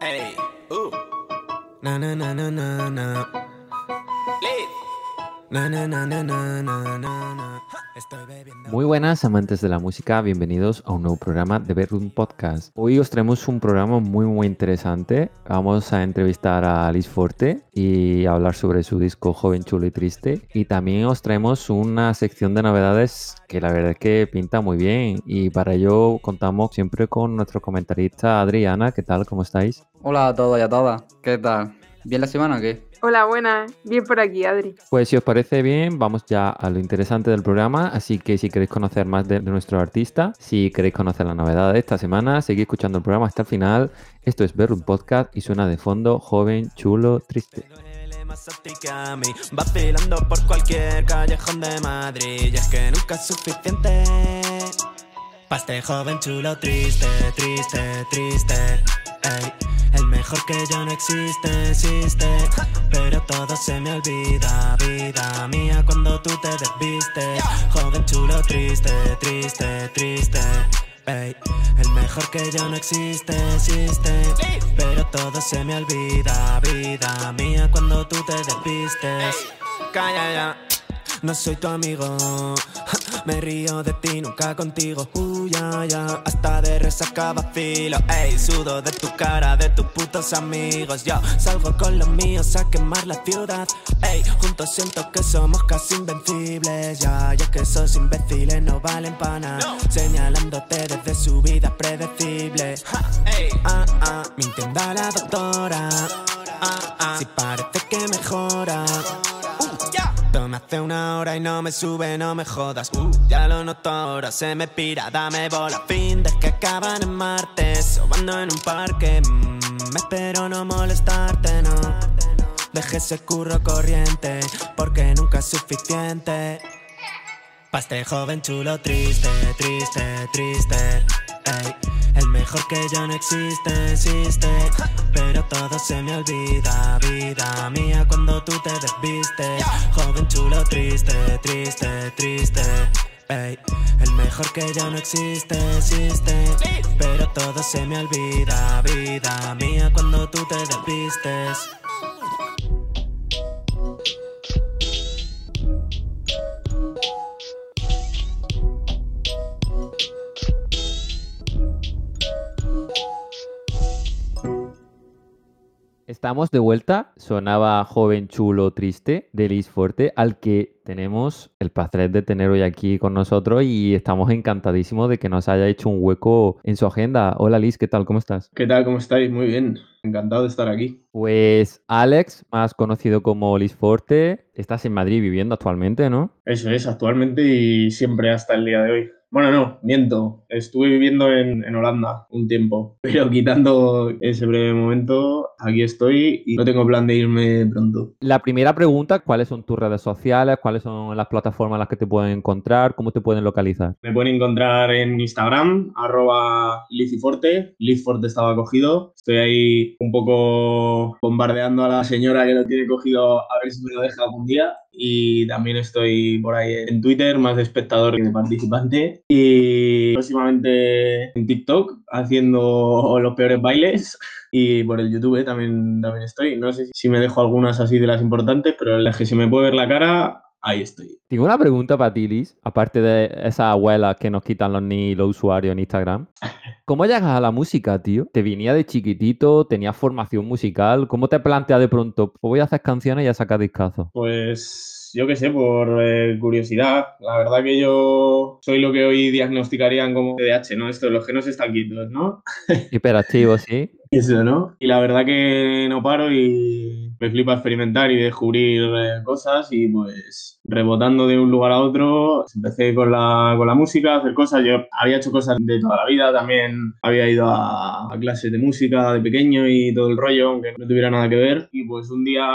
Ey, uh. Na na na na na na. Muy buenas amantes de la música, bienvenidos a un nuevo programa de Bedroom Podcast. Hoy os traemos un programa muy muy interesante. Vamos a entrevistar a Liz Forte y hablar sobre su disco Joven, Chulo y Triste. Y también os traemos una sección de novedades que la verdad es que pinta muy bien. Y para ello contamos siempre con nuestro comentarista Adriana. ¿Qué tal? ¿Cómo estáis? Hola a todos y a todas. ¿Qué tal? ¿Bien la semana o qué? Hola, buenas. Bien por aquí, Adri. Pues si os parece bien, vamos ya a lo interesante del programa, así que si queréis conocer más de, de nuestro artista, si queréis conocer la novedad de esta semana, seguid escuchando el programa hasta el final. Esto es Ver un Podcast y suena de fondo joven, chulo, triste. No eres más a ti que a mí. Vacilando por cualquier callejón de Madrid. Y es que nunca es suficiente. Este joven chulo triste, triste, triste. Ey, el mejor que yo no existe, existe. Pero todo se me olvida, vida mía, cuando tú te desvistes. Joven chulo triste, triste, triste. Ey, el mejor que yo no existe, existe. Pero todo se me olvida, vida mía, cuando tú te desvistes. Calla ya, no soy tu amigo. Me río de ti, nunca contigo. Uh, ya, ya, hasta de resaca vacilo. Ey, sudo de tu cara, de tus putos amigos. Yo salgo con los míos a quemar la ciudad. Ey, juntos siento que somos casi invencibles. Ya, ya que esos imbéciles no valen para nada. Señalándote desde su vida predecible. Ey, ah, ah, mintiendo a la doctora. Ah, ah, si parece que mejora. Toma hace una hora y no me sube, no me jodas. Uh, ya lo noto ahora, se me pira, dame bola. Fin de que acaban en martes, sobando en un parque. Mm, espero no molestarte, no. Deje ese curro corriente, porque nunca es suficiente. Pa' este joven chulo triste, triste, triste. Ey, el mejor que yo no existe, existe. Pero todo se me olvida, vida mía, cuando tú te desvistes. Joven chulo triste, triste, triste. Ey, el mejor que ya no existe, existe. Pero todo se me olvida, vida mía, cuando tú te desvistes. Estamos de vuelta, sonaba joven, chulo, triste de Liz Forte, al que tenemos el placer de tener hoy aquí con nosotros y estamos encantadísimos de que nos haya hecho un hueco en su agenda. Hola Liz, ¿qué tal? ¿Cómo estás? ¿Qué tal? ¿Cómo estáis? Muy bien. Encantado de estar aquí. Pues Alex, más conocido como Liz Forte, estás en Madrid viviendo actualmente, ¿no? Eso es, actualmente y siempre hasta el día de hoy. Bueno, no, miento. Estuve viviendo en, en Holanda un tiempo, pero quitando ese breve momento, aquí estoy y no tengo plan de irme pronto. La primera pregunta, ¿cuáles son tus redes sociales? ¿Cuáles son las plataformas en las que te pueden encontrar? ¿Cómo te pueden localizar? Me pueden encontrar en Instagram, arroba Liziforte. Lizforte estaba cogido. Estoy ahí un poco bombardeando a la señora que lo tiene cogido a ver si me lo deja algún día. Y también estoy por ahí en Twitter, más de espectador que de participante. Y próximamente en TikTok, haciendo los peores bailes. Y por el YouTube también, también estoy. No sé si me dejo algunas así de las importantes, pero las que se me puede ver la cara, ahí estoy. Tengo una pregunta para ti, Liz, aparte de esas abuelas que nos quitan los ni los usuarios en Instagram. ¿Cómo llegas a la música, tío? ¿Te venía de chiquitito? ¿Tenías formación musical? ¿Cómo te planteas de pronto? Pues voy a hacer canciones y a sacar discazos. Pues yo qué sé, por eh, curiosidad. La verdad que yo soy lo que hoy diagnosticarían como TDAH, ¿no? Esto, los genos están quitos, ¿no? Hiperactivo, sí. Eso, ¿no? Y la verdad que no paro y me flipa experimentar y descubrir eh, cosas y pues rebotando de un lugar a otro, empecé con la, con la música, hacer cosas. Yo había hecho cosas de toda la vida, también había ido a, a clases de música de pequeño y todo el rollo, aunque no tuviera nada que ver. Y pues un día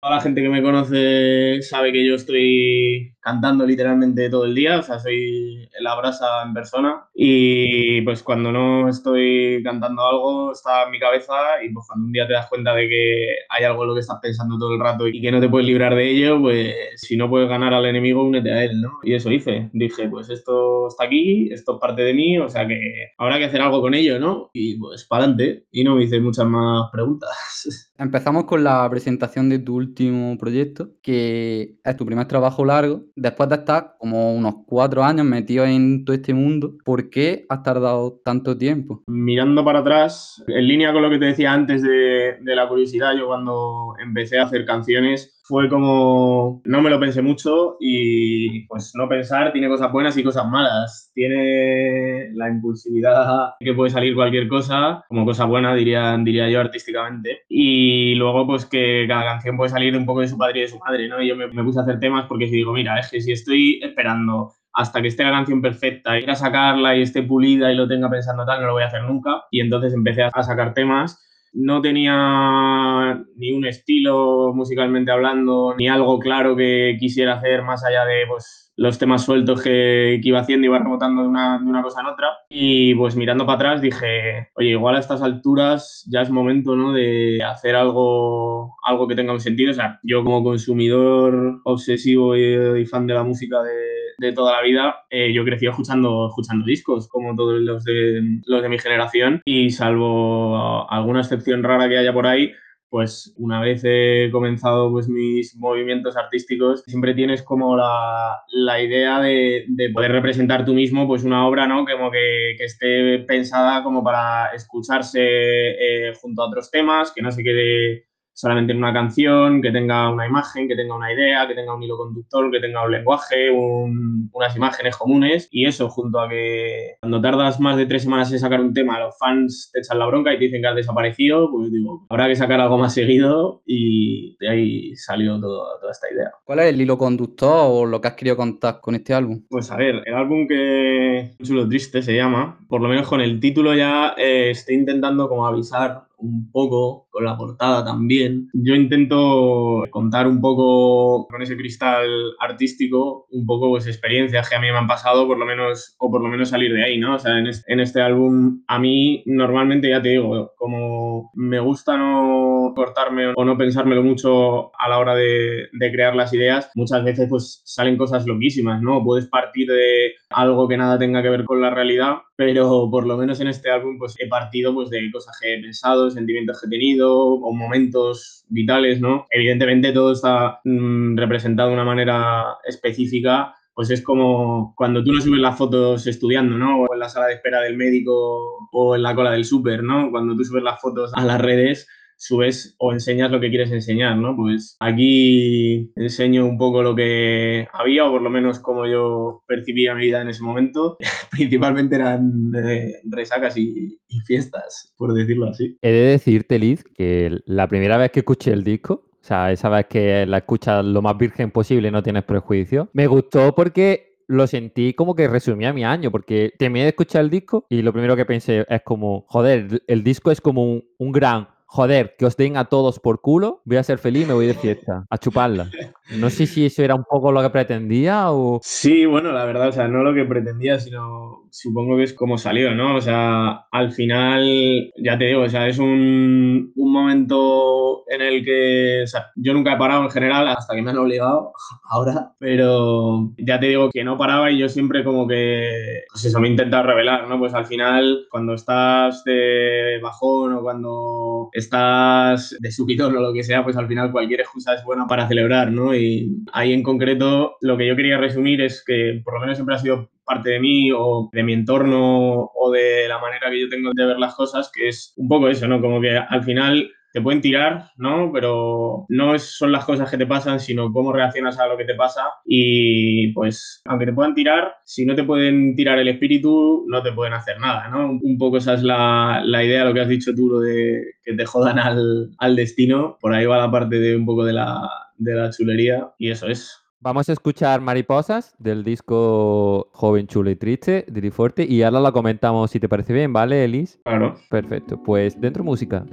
toda la gente que me conoce sabe que yo estoy cantando literalmente todo el día, o sea, soy la brasa en persona y pues cuando no estoy cantando algo está en mi cabeza y pues cuando un día te das cuenta de que hay algo en lo que estás pensando todo el rato y que no te puedes librar de ello, pues si no puedes ganar al enemigo, únete a él, ¿no? Y eso hice, dije, pues esto está aquí, esto es parte de mí, o sea que habrá que hacer algo con ello, ¿no? Y pues para adelante y no me hice muchas más preguntas. Empezamos con la presentación de tu último proyecto, que es tu primer trabajo largo. Después de estar como unos cuatro años metido en todo este mundo, ¿por qué has tardado tanto tiempo? Mirando para atrás, en línea con lo que te decía antes de, de la curiosidad, yo cuando empecé a hacer canciones fue como, no me lo pensé mucho y pues no pensar tiene cosas buenas y cosas malas. Tiene la impulsividad que puede salir cualquier cosa, como cosa buena diría, diría yo artísticamente. Y luego pues que cada canción puede salir un poco de su padre y de su madre, ¿no? Y yo me, me puse a hacer temas porque si digo, mira, es que si estoy esperando hasta que esté la canción perfecta, ir a sacarla y esté pulida y lo tenga pensando tal, no lo voy a hacer nunca. Y entonces empecé a sacar temas no tenía ni un estilo musicalmente hablando, ni algo claro que quisiera hacer más allá de pues, los temas sueltos que, que iba haciendo, iba rebotando de una, de una, cosa en otra. Y pues mirando para atrás dije, oye, igual a estas alturas ya es momento ¿no? de hacer algo, algo que tenga un sentido. O sea, yo como consumidor obsesivo y, y fan de la música de, de toda la vida, eh, yo crecí escuchando, escuchando discos, como todos los de, los de mi generación, y salvo alguna excepción rara que haya por ahí, pues una vez he comenzado pues mis movimientos artísticos, siempre tienes como la, la idea de, de, poder representar tú mismo pues una obra, ¿no? Como que, que esté pensada como para escucharse eh, junto a otros temas, que no se quede solamente en una canción, que tenga una imagen, que tenga una idea, que tenga un hilo conductor, que tenga un lenguaje, un, unas imágenes comunes. Y eso, junto a que cuando tardas más de tres semanas en sacar un tema, los fans te echan la bronca y te dicen que has desaparecido, pues digo, habrá que sacar algo más seguido y de ahí salió todo, toda esta idea. ¿Cuál es el hilo conductor o lo que has querido contar con este álbum? Pues a ver, el álbum que Chulo Triste se llama, por lo menos con el título ya eh, estoy intentando como avisar un poco, con la portada también. Yo intento contar un poco con ese cristal artístico, un poco pues experiencias que a mí me han pasado, por lo menos, o por lo menos salir de ahí, ¿no? O sea, en este, álbum, a mí normalmente, ya te digo, como me gusta no cortarme o no pensármelo mucho a la hora de, de crear las ideas, muchas veces pues salen cosas loquísimas, ¿no? Puedes partir de algo que nada tenga que ver con la realidad, pero por lo menos en este álbum pues he partido pues de cosas que he pensado, sentimientos que he tenido o momentos vitales, ¿no? Evidentemente todo está mmm, representado de una manera específica, pues es como cuando tú no subes las fotos estudiando, ¿no? O en la sala de espera del médico o en la cola del súper, ¿no? Cuando tú subes las fotos a las redes, subes o enseñas lo que quieres enseñar, ¿no? Pues aquí enseño un poco lo que había, o por lo menos como yo percibía mi vida en ese momento. Principalmente eran eh, resacas y, y, fiestas, por decirlo así. He de decirte, Liz, que la primera vez que escuché el disco, o sea, esa vez que la escuchas lo más virgen posible, no tienes prejuicio, me gustó porque lo sentí como que resumía mi año, porque terminé de escuchar el disco y lo primero que pensé es como, joder, el disco es como un, un gran joder, que os den a todos por culo, voy a ser feliz me voy de fiesta, a chuparla. No sé si eso era un poco lo que pretendía o... Sí, bueno, la verdad, o sea, no lo que pretendía, sino supongo que es como salió, ¿no? O sea, al final, ya te digo, o sea, es un, un momento en el que, o sea, yo nunca he parado en general hasta que me han obligado ahora, pero ya te digo que no paraba y yo siempre como que, pues eso, me he intentado revelar, ¿no? Pues al final, cuando estás de bajón o cuando estás de subidón o lo que sea, pues al final cualquier excusa es buena para celebrar, ¿no? Y ahí en concreto lo que yo quería resumir es que por lo menos siempre ha sido parte de mí o de mi entorno o de la manera que yo tengo de ver las cosas, que es un poco eso, ¿no? Como que al final te pueden tirar, ¿no? Pero no son las cosas que te pasan, sino cómo reaccionas a lo que te pasa. Y pues, aunque te puedan tirar, si no te pueden tirar el espíritu, no te pueden hacer nada, ¿no? Un poco esa es la, la idea, lo que has dicho tú, lo de que te jodan al, al destino. Por ahí va la parte de un poco de la, de la chulería y eso es. Vamos a escuchar Mariposas del disco Joven, Chulo y Triste de Di Forte y ahora la comentamos si te parece bien, ¿vale, Elis? Claro. Perfecto, pues dentro música.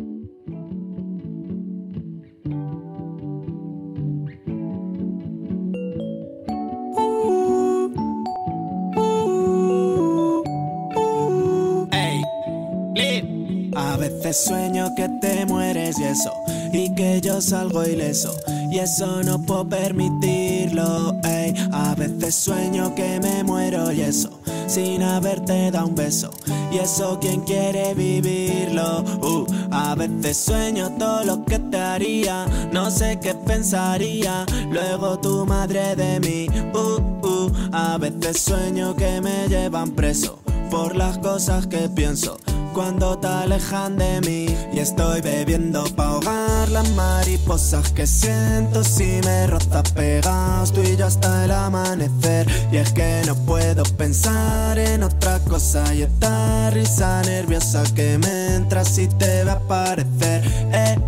A veces sueño que te mueres y eso, y que yo salgo ileso y eso no puedo permitirlo. Ey. A veces sueño que me muero y eso, sin haberte dado un beso, y eso quien quiere vivirlo. Uh, a veces sueño todo lo que te haría, no sé qué pensaría, luego tu madre de mí. Uh, uh, a veces sueño que me llevan preso por las cosas que pienso cuando te alejan de mí. Y estoy bebiendo pa ahogar las mariposas que siento si me rozas pegados. Tú y yo hasta el amanecer. Y es que no puedo pensar en otra cosa. Y esta risa nerviosa que me entra si te va a aparecer eh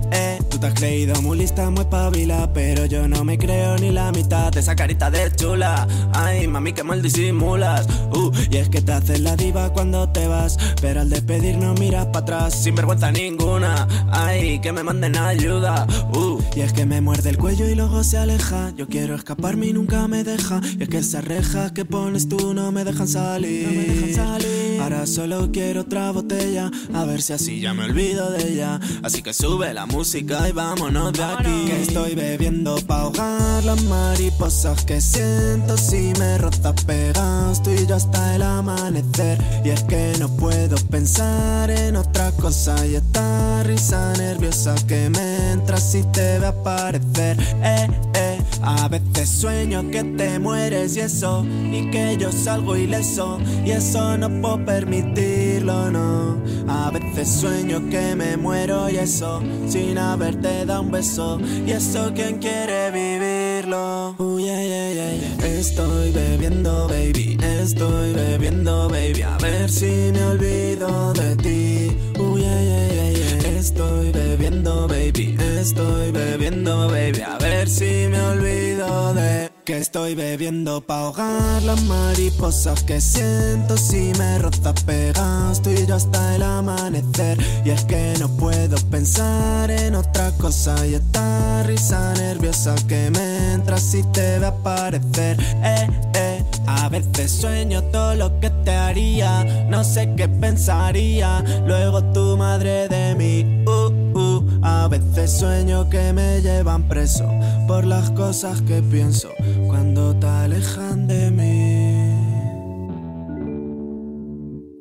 tú te has creído muy lista muy pavila pero yo no me creo ni la mitad de esa carita de chula ay mami que mal disimulas uh, y es que te haces la diva cuando te vas pero al despedir no miras para atrás sin vergüenza ninguna. Ay, que me manden ayuda. Uh, y es que me muerde el cuello y luego se aleja. Yo quiero escaparme y nunca me deja. Y es que esas rejas que pones tú no me dejan salir. No me dejan salir. Ahora solo quiero otra botella. A ver si así ya me olvido de ella. Así que sube la música y vámonos de aquí. Que estoy bebiendo pa' ahogar las mariposas que siento si me rozas pegados tú y yo hasta el amanecer. Y es que no puedo pensar en otra cosa y esta risa nerviosa que me entra si te ve aparecer. Eh, eh. A veces sueño que te mueres y eso, y que yo salgo ileso, y eso no puedo permitirlo, no. A veces sueño que me muero y eso, sin haberte dado un beso, y eso quien quiere vivirlo. Uh, yeah, yeah, yeah. Estoy bebiendo, baby, estoy bebiendo, baby, a ver si me olvido de ti. Uh, Estoy bebiendo, baby, estoy bebiendo, baby, a ver si me olvido de que estoy bebiendo pa' ahogar las mariposas que siento si me rozas pegados tú y yo hasta el amanecer. Y es que no puedo pensar en otra cosa y esta risa nerviosa que me entra si te ve aparecer. Eh, eh. A veces sueño todo lo que te haría, no sé qué pensaría, luego tu madre de mí. Uh, uh. A veces sueño que me llevan preso por las cosas que pienso cuando te alejan de mí.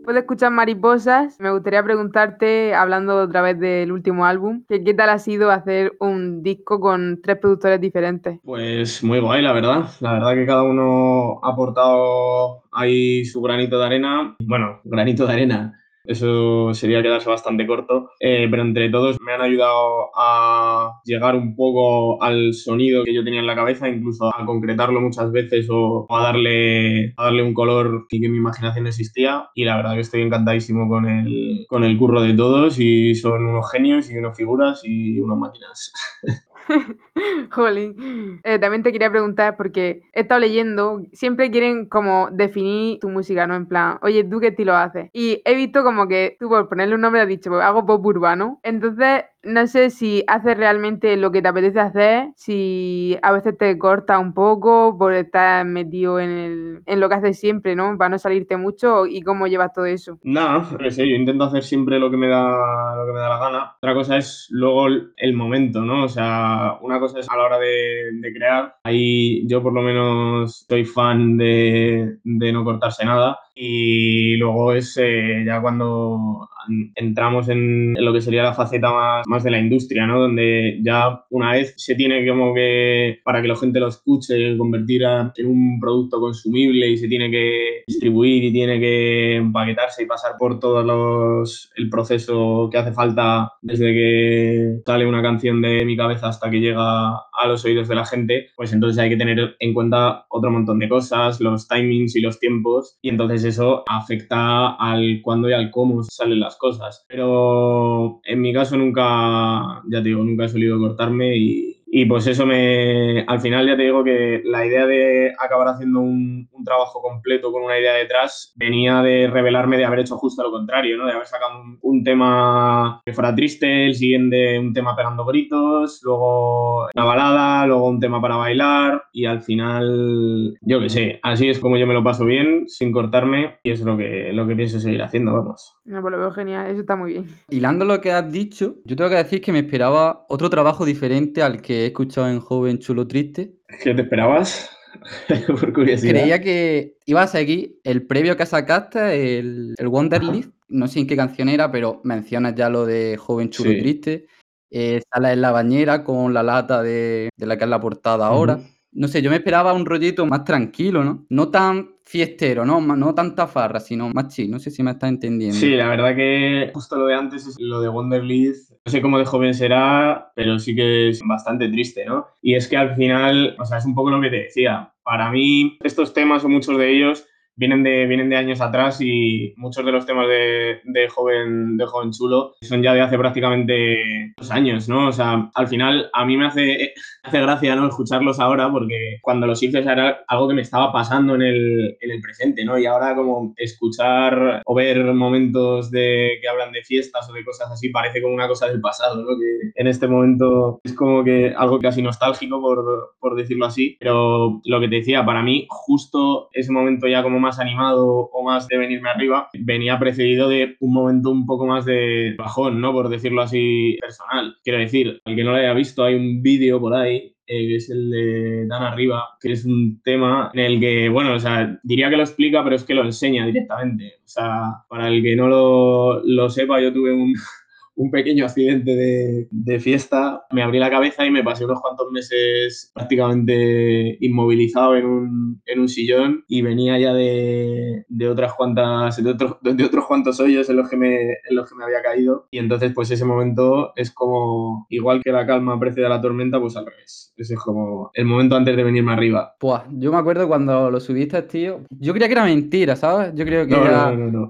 Después de escuchar Mariposas, me gustaría preguntarte, hablando otra vez del último álbum, que qué tal ha sido hacer un disco con tres productores diferentes. Pues muy guay, la verdad. La verdad que cada uno ha aportado ahí su granito de arena. Bueno, granito de arena. Eso sería quedarse bastante corto, eh, pero entre todos me han ayudado a llegar un poco al sonido que yo tenía en la cabeza, incluso a concretarlo muchas veces o a darle, a darle un color que mi imaginación existía. Y la verdad que estoy encantadísimo con el, con el curro de todos y son unos genios y unas figuras y unas máquinas. Jolín. Eh, también te quería preguntar, porque he estado leyendo, siempre quieren como definir tu música, ¿no? En plan, oye, ¿tú qué estilo haces? Y he visto como que tú por ponerle un nombre has dicho, pues hago pop urbano. Entonces, no sé si haces realmente lo que te apetece hacer, si a veces te corta un poco por estar metido en, el, en lo que haces siempre, ¿no? Para no salirte mucho y cómo llevas todo eso. Nada, sé, yo intento hacer siempre lo que me da, lo que me da la gana. Otra cosa es luego el- momento, ¿no? O sea, una cosa es a la hora de, crear. Ahí yo por lo menos soy fan de, de no cortarse nada. Y luego es eh, ya cuando entramos en, lo que sería la faceta más, más de la industria, ¿no? Donde ya una vez se tiene como que, para que la gente lo escuche, convertir a- en un producto consumible y se tiene que distribuir y tiene que empaquetarse y pasar por todos los, el proceso que hace falta desde que sale una canción de mi cabeza hasta que llega a los oídos de la gente, pues entonces hay que tener en cuenta otro montón de cosas, los timings y los tiempos, y entonces eso afecta al cuándo y al cómo salen las cosas. Pero en mi caso nunca, ya te digo, nunca he solido cortarme y, Y pues eso me, al final ya te digo que la idea de acabar haciendo un, un trabajo completo con una idea detrás venía de revelarme de haber hecho justo lo contrario, ¿no? De haber sacado un, un tema que fuera triste, el siguiente un tema pegando gritos, luego una balada, luego un tema para bailar y al final, yo qué sé, así es como yo me lo paso bien, sin cortarme y es lo que, lo que pienso seguir haciendo, vamos. No, pues lo veo genial, eso está muy bien. Hilando lo que has dicho, yo tengo que decir que me esperaba otro trabajo diferente al que he escuchado en Joven Chulo Triste. ¿Qué te esperabas? Por curiosidad. Creía que iba a seguir el previo que sacaste, el, el Wonder. Leaf. No sé en qué canción era, pero mencionas ya lo de Joven Chulo Sí. Triste. Eh, sales en la bañera con la lata de, de la que es la portada ahora. No sé, yo me esperaba un rollito más tranquilo, ¿no? No tan fiestero, ¿no? No tanta farra, sino más chill. No sé si me estás entendiendo. Sí, la verdad que justo lo de antes es lo de Wonderleaf. No sé cómo de joven será, pero sí que es bastante triste, ¿no? Y es que al final, o sea, es un poco lo que te decía. Para mí, estos temas o muchos de ellos vienen de, vienen de años atrás y muchos de los temas de, de joven, de joven chulo son ya de hace prácticamente dos años, ¿no? O sea, al final a mí me hace, hace gracia, ¿no? Escucharlos ahora porque cuando los hice era algo que me estaba pasando en el, en el presente, ¿no? Y ahora como escuchar o ver momentos de que hablan de fiestas o de cosas así parece como una cosa del pasado, ¿no? Que en este momento es como que algo casi nostálgico, por, por decirlo así. Pero lo que te decía, para mí justo ese momento ya como más animado o más de venirme arriba venía precedido de un momento un poco más de bajón, ¿no? Por decirlo así personal. Quiero decir, al que no lo haya visto, hay un vídeo por ahí eh, que es el de Dan Arriba, que es un tema en el que, bueno, o sea, diría que lo explica, pero es que lo enseña directamente. O sea, para el que no lo, lo sepa, yo tuve un, un pequeño accidente de, de fiesta, me abrí la cabeza y me pasé unos cuantos meses prácticamente inmovilizado en un, en un sillón y venía ya de, de otras cuantas, de otros, de otros cuantos hoyos en los, que me, en los que me había caído y entonces pues ese momento es como, igual que la calma precede a la tormenta, pues al revés. Ese es como el momento antes de venirme arriba. Pues yo me acuerdo cuando lo subiste, tío. Yo creía que era mentira, ¿sabes? Yo creo que No, era no, no, no.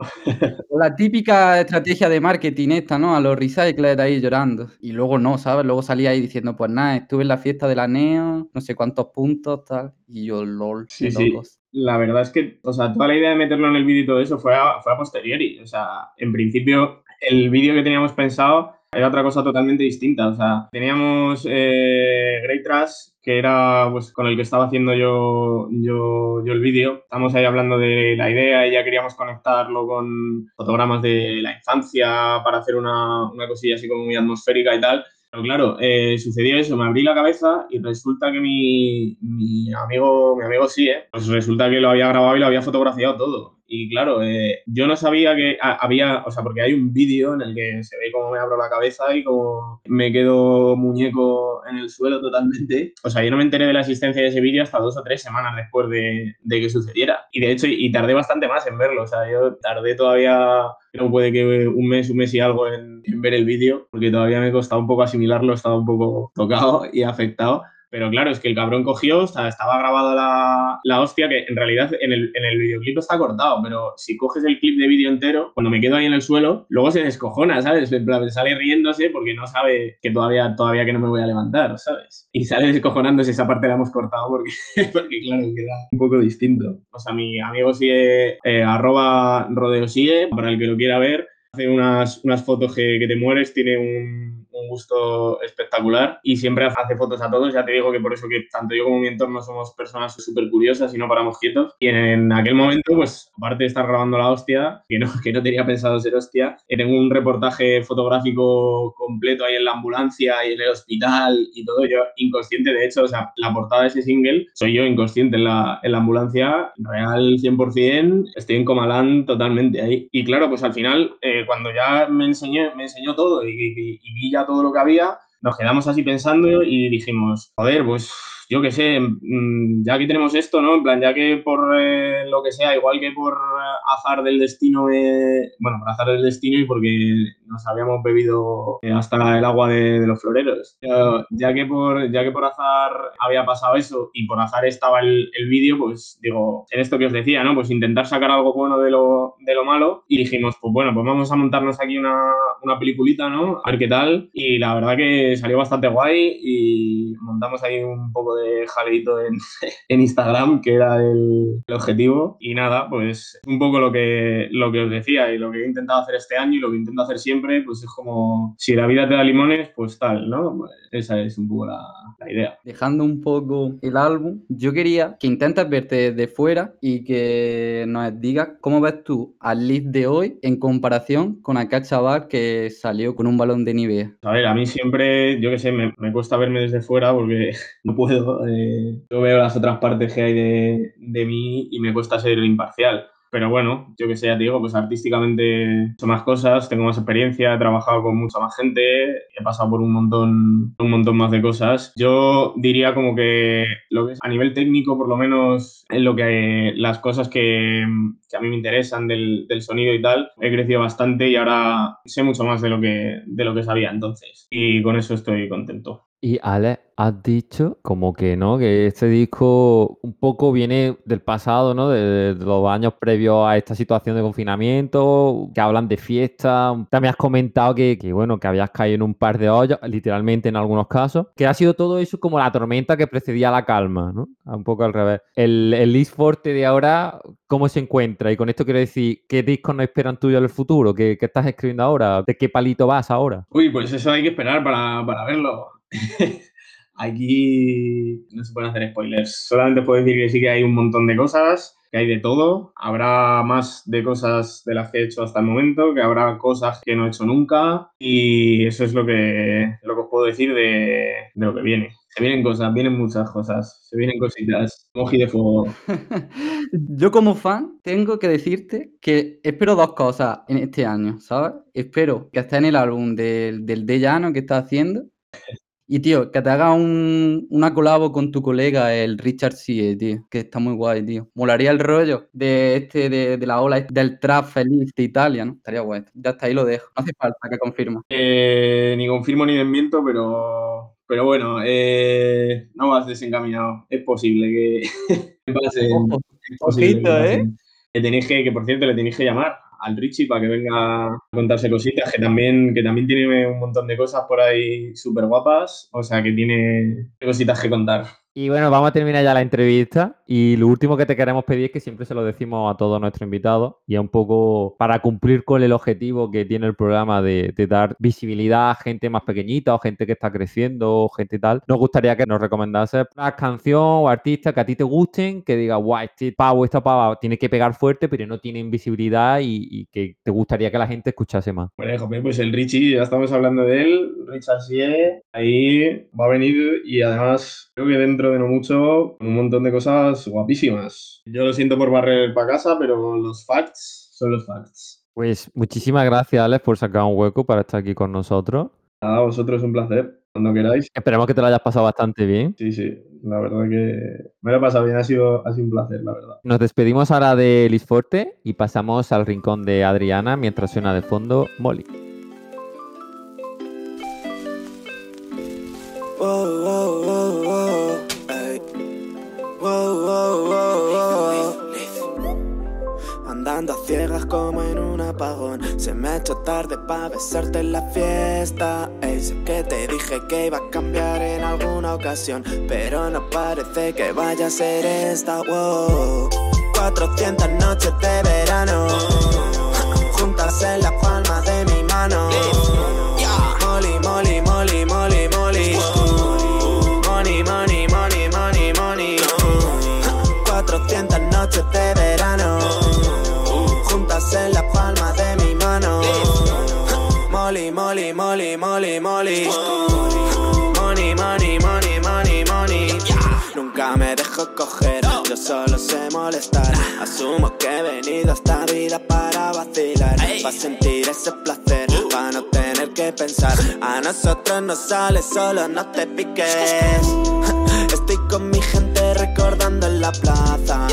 la típica estrategia de marketing esta, ¿no? A los recyclers ahí llorando. Y luego no, ¿sabes? Luego salía ahí diciendo, pues nada, estuve en la fiesta de la NEO, no sé cuántos puntos, tal. Y yo, lol, Sí, qué sí. locos. La verdad es que, o sea, toda la idea de meterlo en el vídeo y todo eso fue a, fue a posteriori. O sea, en principio, el vídeo que teníamos pensado era otra cosa totalmente distinta. O sea, teníamos eh, Grey Trash, que era pues con el que estaba haciendo yo, yo, yo el vídeo. Estamos ahí hablando de la idea y ya queríamos conectarlo con fotogramas de la infancia para hacer una, una cosilla así como muy atmosférica y tal. Pero claro, eh, sucedió eso, me abrí la cabeza y resulta que mi, mi amigo, mi amigo sí, ¿eh? pues resulta que lo había grabado y lo había fotografiado todo. Y claro, eh, yo no sabía que ha- había, o sea, porque hay un vídeo en el que se ve cómo me abro la cabeza y cómo me quedo muñeco en el suelo totalmente. O sea, yo no me enteré de la existencia de ese vídeo hasta dos o tres semanas después de, de que sucediera. Y de hecho, y tardé bastante más en verlo. O sea, yo tardé todavía, creo puede que un mes, un mes y algo en, en ver el vídeo, porque todavía me costaba un poco asimilarlo, estaba un poco tocado y afectado. Pero claro, es que el cabrón cogió, o sea, estaba grabada la, la hostia, que en realidad en el, en el videoclip está cortado, pero si coges el clip de vídeo entero, cuando me quedo ahí en el suelo, luego se descojona, ¿sabes? Sale riéndose porque no sabe que todavía, todavía que no me voy a levantar, ¿sabes? Y sale descojonándose, esa parte la hemos cortado porque, porque claro, queda un poco distinto. O sea, mi amigo sigue, eh, arroba rodeo sigue, para el que lo quiera ver, hace unas, unas fotos que, que te mueres, tiene un, un gusto espectacular y siempre hace fotos a todos. Ya te digo que por eso que tanto yo como mi entorno somos personas súper curiosas y no paramos quietos. Y en aquel momento, pues aparte de estar grabando la hostia, que no, que no tenía pensado ser hostia, tengo un reportaje fotográfico completo ahí en la ambulancia y en el hospital y todo. Yo inconsciente, de hecho, o sea, la portada de ese single soy yo inconsciente en la, en la ambulancia, real 100%, estoy en Comalán totalmente ahí. Y claro, pues al final, eh, cuando ya me enseñó, me enseñó todo y, y- y vi ya todo lo que había, nos quedamos así pensando y dijimos, joder, pues yo qué sé, mm, ya que tenemos esto, ¿no? En plan, ya que por eh, lo que sea, igual que por azar del destino, eh, bueno, por azar del destino y porque nos habíamos bebido eh, hasta el agua de, los floreros. Ya, que por, ya que por azar había pasado eso y por azar estaba el, el vídeo, pues digo, en esto que os decía, ¿no? Pues intentar sacar algo bueno de lo, de lo malo y dijimos, pues bueno, pues vamos a montarnos aquí una, una peliculita, ¿no? A ver qué tal. Y la verdad que salió bastante guay y montamos ahí un poco de en, en Instagram, que era el, el, objetivo. Y nada, pues un poco lo que, lo que os decía y lo que he intentado hacer este año y lo que intento hacer siempre, pues es como si la vida te da limones, pues tal, ¿no? Pues esa es un poco la, la idea. Dejando un poco el álbum, yo quería que intentes verte de fuera y que nos digas cómo ves tú al lead de hoy en comparación con aquel chaval que salió con un balón de Nivea. A ver, a mí siempre, yo qué sé, me, me, cuesta verme desde fuera porque no puedo. Eh, yo veo las otras partes que hay de, de mí y me cuesta ser imparcial. Pero bueno, yo que sé, ya te digo, pues artísticamente he hecho más cosas, tengo más experiencia, he trabajado con mucha más gente, he pasado por un montón, un montón más de cosas. Yo diría como que lo que es a nivel técnico, por lo menos en lo que las cosas que, que a mí me interesan del, del, sonido y tal, he crecido bastante y ahora sé mucho más de lo que, de lo que sabía entonces. Y con eso estoy contento. Y Ale, has dicho como que no, que este disco un poco viene del pasado, ¿no? De, los años previos a esta situación de confinamiento, que hablan de fiesta. También has comentado que, bueno, que habías caído en un par de hoyos, literalmente en algunos casos. Que ha sido todo eso como la tormenta que precedía la calma, ¿no? Un poco al revés. El, el Forte de ahora, ¿cómo se encuentra? Y con esto quiero decir, ¿qué discos no esperan tuyo en el futuro? ¿Qué, ¿Qué, estás escribiendo ahora? ¿De qué palito vas ahora? Uy, pues eso hay que esperar para, para verlo. Aquí no se pueden hacer spoilers. Solamente puedo decir que sí que hay un montón de cosas, que hay de todo. Habrá más de cosas de las que he hecho hasta el momento, que habrá cosas que no he hecho nunca. Y eso es lo que, lo que os puedo decir de, lo que viene. Se vienen cosas, vienen muchas cosas, se vienen cositas. Moji de fuego. Yo como fan tengo que decirte que espero dos cosas en este año, ¿sabes? Espero que esté en el álbum del, del De Llano que está haciendo. Y tío, que te haga un, una colabo con tu colega, el Richard Sie, tío, que está muy guay, tío. Molaría el rollo de este, de, de la ola del trap feliz de Italia, ¿no? Estaría guay. Ya hasta ahí lo dejo. No hace falta que confirme. Eh, ni confirmo ni desmiento, pero, pero bueno, eh, no vas desencaminado. Es posible que, que pase. Ojo, es posible ojito, que pase. ¿eh? Que tenéis que, que por cierto, le tenéis que llamar al Richie para que venga a contarse cositas, que también, que también tiene un montón de cosas por ahí súper guapas, o sea que tiene cositas que contar. Y bueno, vamos a terminar ya la entrevista. Y lo último que te queremos pedir es que siempre se lo decimos a todos nuestros invitados. Y es un poco para cumplir con el objetivo que tiene el programa de, de, dar visibilidad a gente más pequeñita o gente que está creciendo o gente tal. Nos gustaría que nos recomendase una canción o artista que a ti te gusten, que diga, guau, este pavo, esta pava tiene que pegar fuerte, pero no tienen visibilidad y, y que te gustaría que la gente escuchase más. Bueno, pues el Richie, ya estamos hablando de él. Richard Sie, ahí va a venir y además creo que dentro de no mucho, un montón de cosas guapísimas. Yo lo siento por barrer para casa, pero los facts son los facts. Pues muchísimas gracias, Alex, por sacar un hueco para estar aquí con nosotros. Nada, a vosotros un placer, cuando queráis. Esperemos que te lo hayas pasado bastante bien. Sí, sí, la verdad que me lo he pasado bien, ha sido, ha sido un placer, la verdad. Nos despedimos ahora de Lisforte y pasamos al rincón de Adriana mientras suena de fondo Molly. Ciegas como en un apagón. Se me ha hecho tarde para besarte en la fiesta. Ey, sé que te dije que iba a cambiar en alguna ocasión. Pero no parece que vaya a ser esta. Wow. 400 noches de verano. Juntas en la palma de mi mano. Molly, Molly, Molly, Molly, Molly. Money, money, money, money, money. 400 noches de verano. Molly, Molly, Molly. Money, money, money, money, money. Nunca me dejo coger, yo solo sé molestar. Asumo que he venido a esta vida para vacilar, para sentir ese placer, para no tener que pensar. A nosotros nos sale solo, no te piques. Estoy con mi gente recordando en la plaza.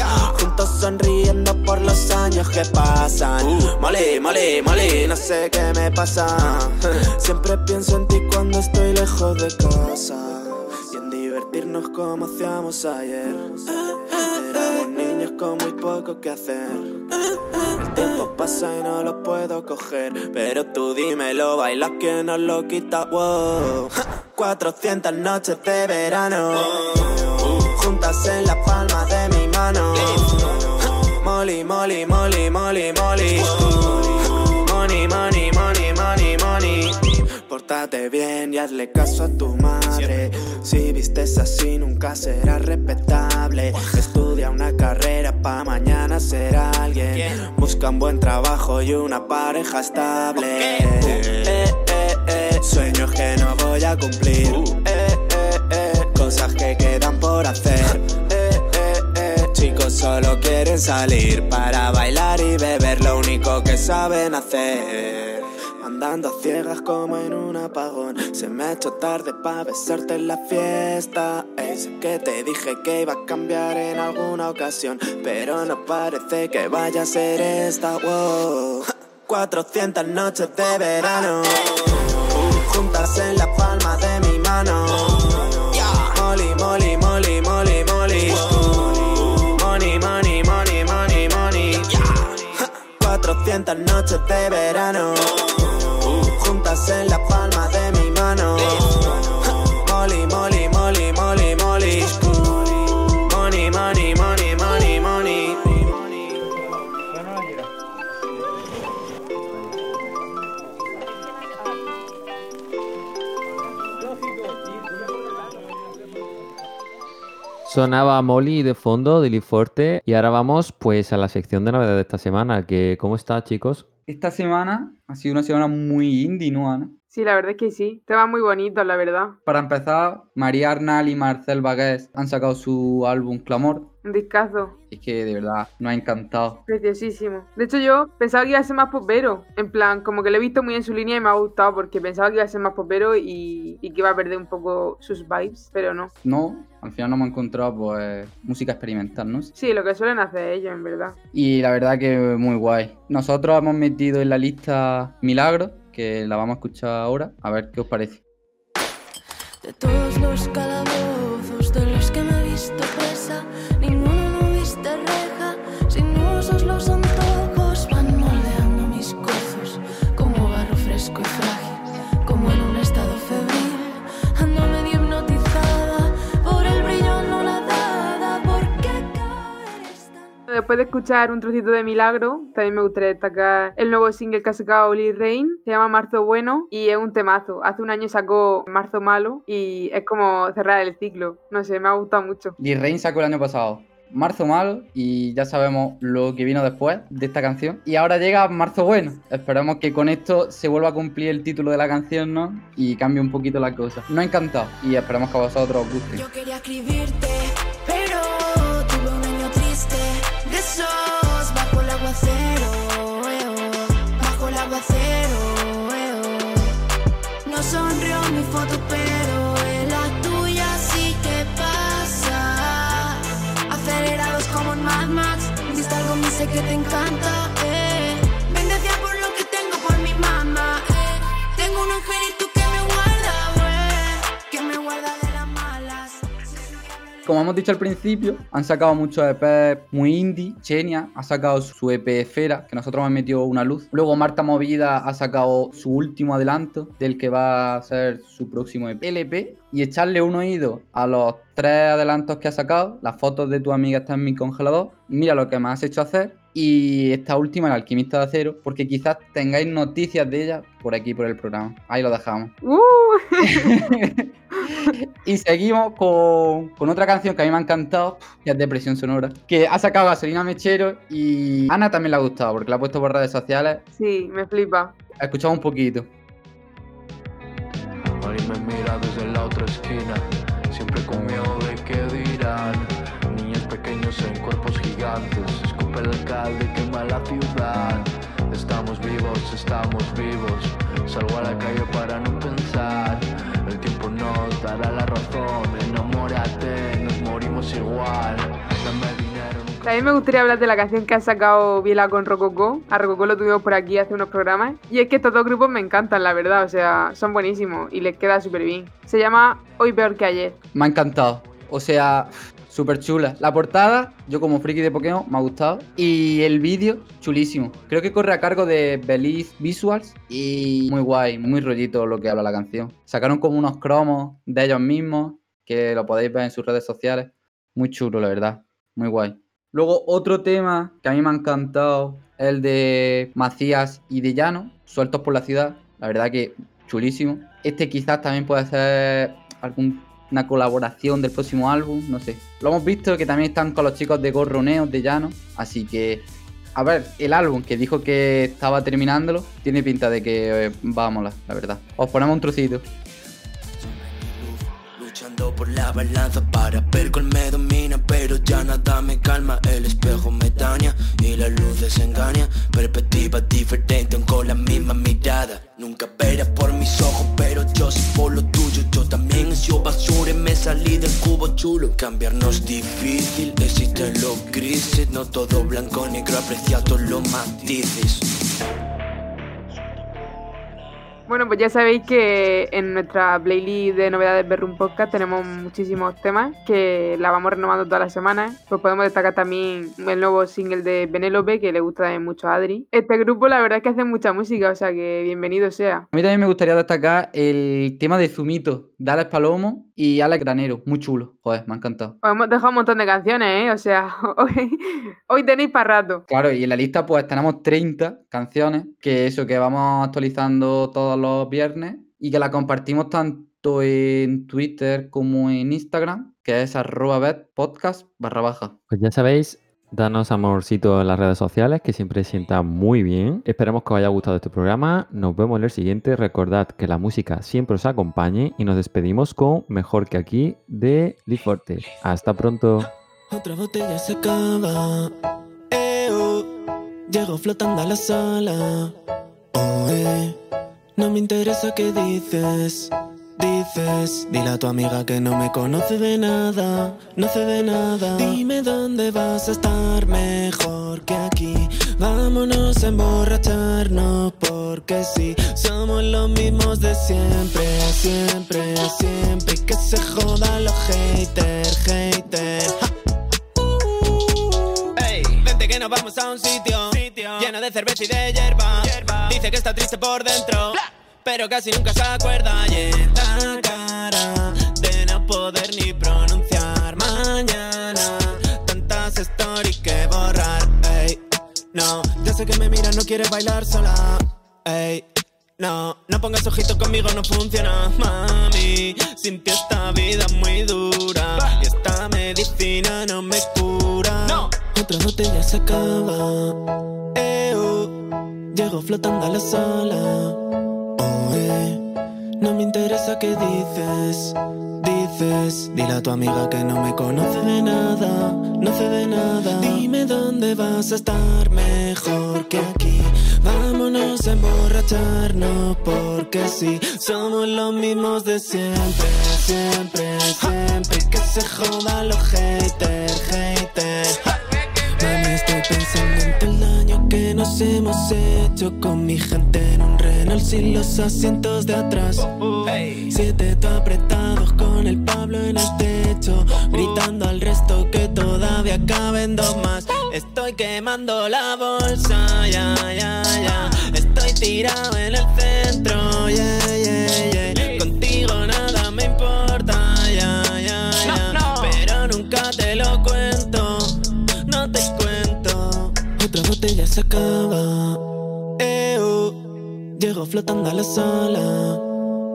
Sonriendo por los años que pasan. Mole, mole, mole, no sé qué me pasa. Siempre pienso en ti cuando estoy lejos de casa. Y en divertirnos como hacíamos ayer. Éramos niños con muy poco que hacer. El tiempo pasa y no lo puedo coger. Pero tú dímelo, bailas que no lo quita. Wow. 400 noches de verano. Juntas en la palma de mi mano. Molly, molly, molly, molly, molly. Money, money, money, money, money. Pórtate bien y hazle caso a tu madre. Si vistes así, nunca serás respetable. Estudia una carrera pa' mañana ser alguien. Busca un buen trabajo y una pareja estable. Eh, eh, eh, Sueños que no voy a cumplir. Cosas que quedan por hacer. Solo quieren salir para bailar y beber lo único que saben hacer. Andando a ciegas como en un apagón. Se me ha hecho tarde para besarte en la fiesta. Ey, que te dije que iba a cambiar en alguna ocasión. Pero no parece que vaya a ser esta. Wow. 400 noches de verano. Juntas en la palma de 400 noches de verano. Juntas en la palma Sonaba Molly de fondo, de Forte, y ahora vamos pues a la sección de novedades de esta semana, que ¿cómo está chicos? Esta semana ha sido una semana muy indie, ¿no, Ana? Sí, la verdad es que sí. Temas muy bonitos, la verdad. Para empezar, María Arnal y Marcel Bagués han sacado su álbum Clamor. Un discazo. Es que de verdad nos ha encantado. Preciosísimo. De hecho, yo pensaba que iba a ser más popero. En plan, como que lo he visto muy en su línea y me ha gustado porque pensaba que iba a ser más popero y, y que iba a perder un poco sus vibes, pero no. No, al final nos hemos encontrado pues música experimental, ¿no? Sí, lo que suelen hacer ellos, en verdad. Y la verdad que muy guay. Nosotros hemos metido en la lista Milagro, que la vamos a escuchar ahora. A ver qué os parece. De todos los calabozos de los que me he visto presa, Después de escuchar un trocito de Milagro, también me gustaría destacar el nuevo single que ha sacado Lil Rain, se llama Marzo Bueno y es un temazo. Hace un año sacó Marzo Malo y es como cerrar el ciclo. No sé, me ha gustado mucho. Lee Rain sacó el año pasado Marzo Malo y ya sabemos lo que vino después de esta canción. Y ahora llega Marzo Bueno. Esperemos que con esto se vuelva a cumplir el título de la canción, ¿no? Y cambie un poquito la cosa. Nos ha encantado y esperemos que a vosotros os guste. Yo quería escribirte, pero tuve un año triste. De bajo el aguacero, eh, oh, bajo el aguacero. eh, oh. No sonrió mi foto, pero Mad Max, viste algo me sé que te encanta. Eh. Bendecida por lo que tengo por mi mamá. Eh. Tengo un angelito que Como hemos dicho al principio, han sacado muchos EP muy indie. Chenia ha sacado su EP Esfera, que nosotros hemos metido una luz. Luego Marta Movida ha sacado su último adelanto, del que va a ser su próximo EP. LP. Y echarle un oído a los tres adelantos que ha sacado. Las fotos de tu amiga están en mi congelador. Mira lo que me has hecho hacer. Y esta última, el alquimista de acero, porque quizás tengáis noticias de ella por aquí, por el programa. Ahí lo dejamos. ¡Uh! y seguimos con, con otra canción que a mí me ha encantado, que es Depresión Sonora, que ha sacado Gasolina Mechero y Ana también le ha gustado porque la ha puesto por redes sociales. Sí, me flipa. Escuchamos un poquito. Hoy me mira desde la otra alcalde, quema la ciudad. Estamos vivos, estamos vivos, salgo a la calle para no pensar. El tiempo nos dará la razón, enamórate, nos También me gustaría hablar de la canción que ha sacado Viela con Rococó. A Rococó lo tuvimos por aquí hace unos programas. Y es que estos dos grupos me encantan, la verdad. O sea, son buenísimos y les queda súper bien. Se llama Hoy Peor que Ayer. Me ha encantado. O sea, súper chula. La portada, yo como friki de Pokémon, me ha gustado. Y el vídeo, chulísimo. Creo que corre a cargo de Belize Visuals. Y muy guay, muy rollito lo que habla la canción. Sacaron como unos cromos de ellos mismos, que lo podéis ver en sus redes sociales. Muy chulo, la verdad. Muy guay. Luego, otro tema que a mí me ha encantado, el de Macías y de Llano, Sueltos por la Ciudad. La verdad que chulísimo. Este quizás también puede ser alguna colaboración del próximo álbum, no sé. Lo hemos visto que también están con los chicos de Gorroneos de Llano, así que a ver, el álbum que dijo que estaba terminándolo tiene pinta de que eh, molar, la verdad. Os ponemos un trocito. Luchando por la balanza para ver cuál me domina Pero ya nada me calma, el espejo me daña Y la luz desengaña, perspectiva diferente aun con la misma mirada. Nunca verás por mis ojos, pero yo soy por lo tuyo. Yo también he basura y me salí del cubo chulo. Cambiarnos difícil, existen los grises. No todo blanco, negro, aprecia todos los matices Bueno, pues ya sabéis que en nuestra playlist de novedades Berrum Podcast tenemos muchísimos temas que la vamos renovando todas las semanas. Pues podemos destacar también el nuevo single de Benélope, que le gusta mucho a Adri. Este grupo la verdad es que hace mucha música, o sea que bienvenido sea. A mí también me gustaría destacar el tema de Zumito, Alex Palomo y Alex Granero. Muy chulo. Joder, me ha encantado. Os hemos dejado un montón de canciones, ¿eh? O sea, hoy, hoy tenéis para rato. Claro, y en la lista pues tenemos 30 canciones, que eso, que vamos actualizando todos los viernes y que la compartimos tanto en Twitter como en Instagram, que es arroba podcast barra baja. Pues ya sabéis, danos amorcito en las redes sociales, que siempre sienta muy bien. Esperemos que os haya gustado este programa. Nos vemos en el siguiente. Recordad que la música siempre os acompañe y nos despedimos con Mejor que aquí de Liforte. Hasta pronto. Otra botella se acaba. Llego flotando a la sala. No me interesa qué dices. Dices, dile a tu amiga que no me conoce de nada, no sé de nada. Dime dónde vas a estar mejor que aquí. Vámonos a emborracharnos porque sí, somos los mismos de siempre, siempre, siempre. Que se jodan los haters, haters. Vente que nos vamos a un sitio, lleno de cerveza y de hierba. Dice que está triste por dentro, pero casi nunca se acuerda. Y esta cara de no poder ni pronunciar mañana. Tantas stories que borrar. Ey, no, ya sé que me miras, no quieres bailar sola. Ey. No, no pongas ojito conmigo, no funciona, mami. Sin ti esta vida es muy dura. Y esta medicina no me cura. No. Otra botella se acaba. Eh, oh. Llego flotando a la sala. No me interesa qué dices. Dices, dile a tu amiga que no me conoce de nada, no sé de nada. Dime dónde vas a estar mejor que aquí. Vámonos a emborracharnos porque sí, somos los mismos de siempre, siempre, siempre. Que se jodan los haters, haters. Mami, estoy pensando el daño que nos hemos hecho con mi gente en un Sin los asientos de atrás. Siete tú apretados con el Pablo en el techo, gritando al resto que todavía caben dos más. Estoy quemando la bolsa, ya, ya, ya. Estoy tirado en el centro, yeah, yeah, yeah. Contigo nada me importa, ya, ya, ya. Pero nunca te lo cuento, no te cuento. Otra botella se acaba. Eh. Llego flotando a la sala.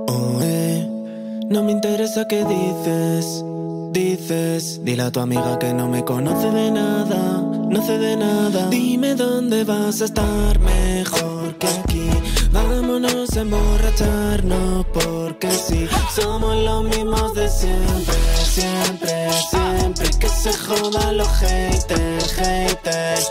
Oh, eh. No me interesa qué dices. Dices, dile a tu amiga que no me conoce de nada, no sé de nada. Dime dónde vas a estar mejor que aquí. Vámonos a emborracharnos porque sí, somos los mismos de siempre, siempre, siempre. Que se jodan los haters, haters.